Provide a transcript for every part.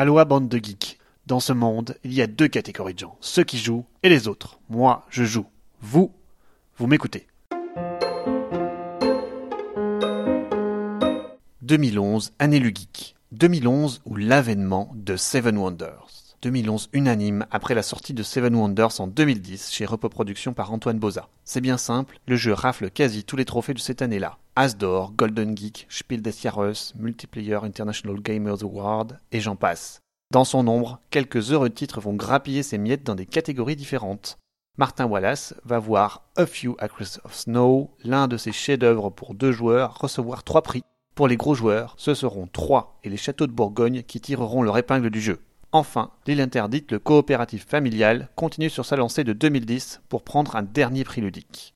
Aloha bande de geeks. Dans ce monde, il y a deux catégories de gens, ceux qui jouent et les autres. Moi, je joue. Vous, vous m'écoutez. 2011, année lu geek. 2011 ou l'avènement de Seven Wonders. 2011 unanime après la sortie de Seven Wonders en 2010 chez Repos Productions par Antoine Boza. C'est bien simple, le jeu rafle quasi tous les trophées de cette année-là. Asdor, Golden Geek, Spiel des Jahres, Multiplayer International Gamers Award, et j'en passe. Dans son nombre, quelques heureux titres vont grappiller ses miettes dans des catégories différentes. Martin Wallace va voir A Few Acres of Snow, l'un de ses chefs-d'œuvre pour deux joueurs, recevoir trois prix. Pour les gros joueurs, ce seront trois et les châteaux de Bourgogne qui tireront leur épingle du jeu. Enfin, l'île interdite, le coopératif familial, continue sur sa lancée de 2010 pour prendre un dernier prix ludique.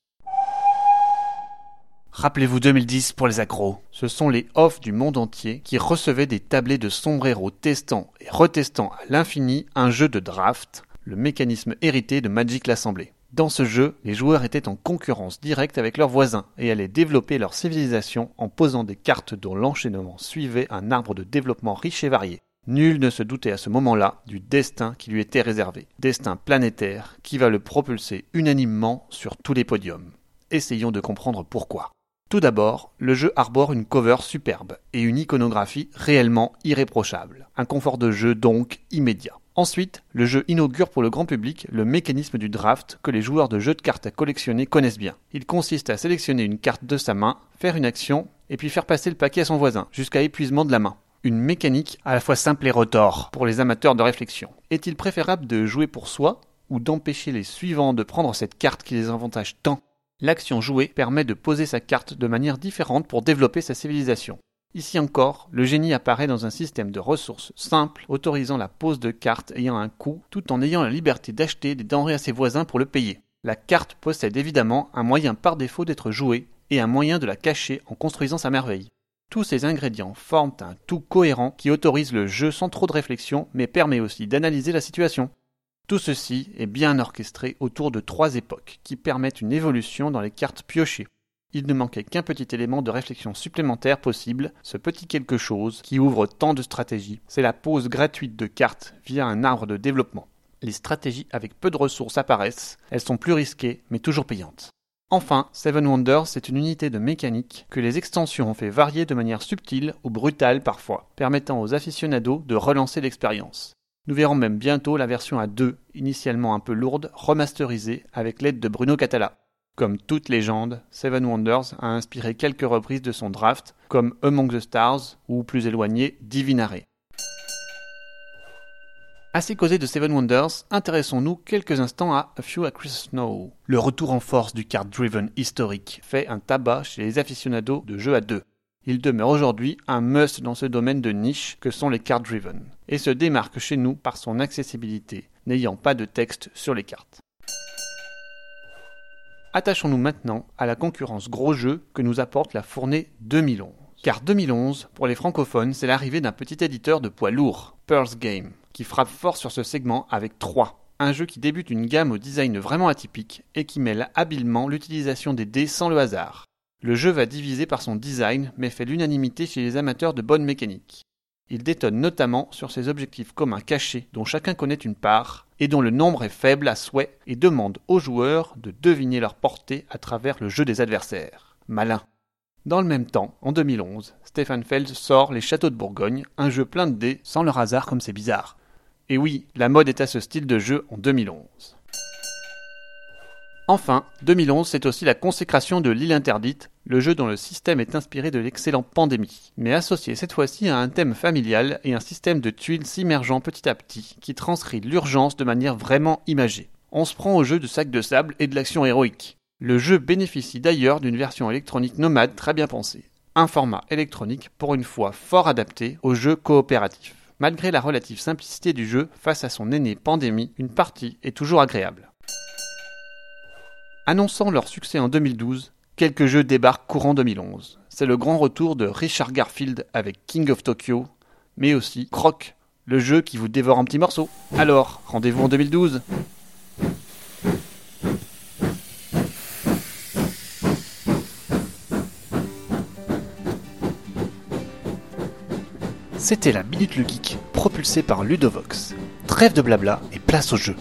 Rappelez-vous 2010 pour les accros. Ce sont les off du monde entier qui recevaient des tablets de sombrero testant et retestant à l'infini un jeu de draft, le mécanisme hérité de Magic l'Assemblée. Dans ce jeu, les joueurs étaient en concurrence directe avec leurs voisins et allaient développer leur civilisation en posant des cartes dont l'enchaînement suivait un arbre de développement riche et varié. Nul ne se doutait à ce moment-là du destin qui lui était réservé, destin planétaire qui va le propulser unanimement sur tous les podiums. Essayons de comprendre pourquoi. Tout d'abord, le jeu arbore une cover superbe et une iconographie réellement irréprochable. Un confort de jeu donc immédiat. Ensuite, le jeu inaugure pour le grand public le mécanisme du draft que les joueurs de jeux de cartes à collectionner connaissent bien. Il consiste à sélectionner une carte de sa main, faire une action, et puis faire passer le paquet à son voisin, jusqu'à épuisement de la main. Une mécanique à la fois simple et retors pour les amateurs de réflexion. Est-il préférable de jouer pour soi ou d'empêcher les suivants de prendre cette carte qui les avantage tant? L'action jouée permet de poser sa carte de manière différente pour développer sa civilisation. Ici encore, le génie apparaît dans un système de ressources simple, autorisant la pose de cartes ayant un coût, tout en ayant la liberté d'acheter des denrées à ses voisins pour le payer. La carte possède évidemment un moyen par défaut d'être jouée et un moyen de la cacher en construisant sa merveille. Tous ces ingrédients forment un tout cohérent qui autorise le jeu sans trop de réflexion, mais permet aussi d'analyser la situation. Tout ceci est bien orchestré autour de trois époques qui permettent une évolution dans les cartes piochées. Il ne manquait qu'un petit élément de réflexion supplémentaire possible, ce petit quelque chose qui ouvre tant de stratégies, c'est la pose gratuite de cartes via un arbre de développement. Les stratégies avec peu de ressources apparaissent, elles sont plus risquées mais toujours payantes. Enfin, Seven Wonders c'est une unité de mécanique que les extensions ont fait varier de manière subtile ou brutale parfois, permettant aux aficionados de relancer l'expérience. Nous verrons même bientôt la version à 2, initialement un peu lourde, remasterisée avec l'aide de Bruno Catala. Comme toute légende, Seven Wonders a inspiré quelques reprises de son draft, comme Among the Stars ou plus éloigné Divinare. Assez causé de Seven Wonders, intéressons-nous quelques instants à A Few Acres Snow. Le retour en force du card driven historique fait un tabac chez les aficionados de jeux à deux. Il demeure aujourd'hui un must dans ce domaine de niche que sont les card driven, et se démarque chez nous par son accessibilité, n'ayant pas de texte sur les cartes. Attachons-nous maintenant à la concurrence gros jeu que nous apporte la fournée 2011. Car 2011, pour les francophones, c'est l'arrivée d'un petit éditeur de poids lourd, Pearl's Game, qui frappe fort sur ce segment avec 3. Un jeu qui débute une gamme au design vraiment atypique et qui mêle habilement l'utilisation des dés sans le hasard. Le jeu va diviser par son design, mais fait l'unanimité chez les amateurs de bonne mécanique. Il détonne notamment sur ses objectifs communs cachés, dont chacun connaît une part, et dont le nombre est faible à souhait, et demande aux joueurs de deviner leur portée à travers le jeu des adversaires. Malin. Dans le même temps, en 2011, Stefan Feld sort Les Châteaux de Bourgogne, un jeu plein de dés, sans leur hasard comme c'est bizarre. Et oui, la mode est à ce style de jeu en 2011. Enfin, 2011, c'est aussi la consécration de l'île interdite, le jeu dont le système est inspiré de l'excellent Pandémie, mais associé cette fois-ci à un thème familial et un système de tuiles s'immergeant petit à petit, qui transcrit l'urgence de manière vraiment imagée. On se prend au jeu de sac de sable et de l'action héroïque. Le jeu bénéficie d'ailleurs d'une version électronique nomade très bien pensée. Un format électronique pour une fois fort adapté au jeu coopératif. Malgré la relative simplicité du jeu face à son aîné Pandémie, une partie est toujours agréable. Annonçant leur succès en 2012, quelques jeux débarquent courant 2011. C'est le grand retour de Richard Garfield avec King of Tokyo, mais aussi Croc, le jeu qui vous dévore en petits morceaux. Alors, rendez-vous en 2012 C'était la Minute le Geek, propulsée par Ludovox. Trêve de blabla et place au jeu.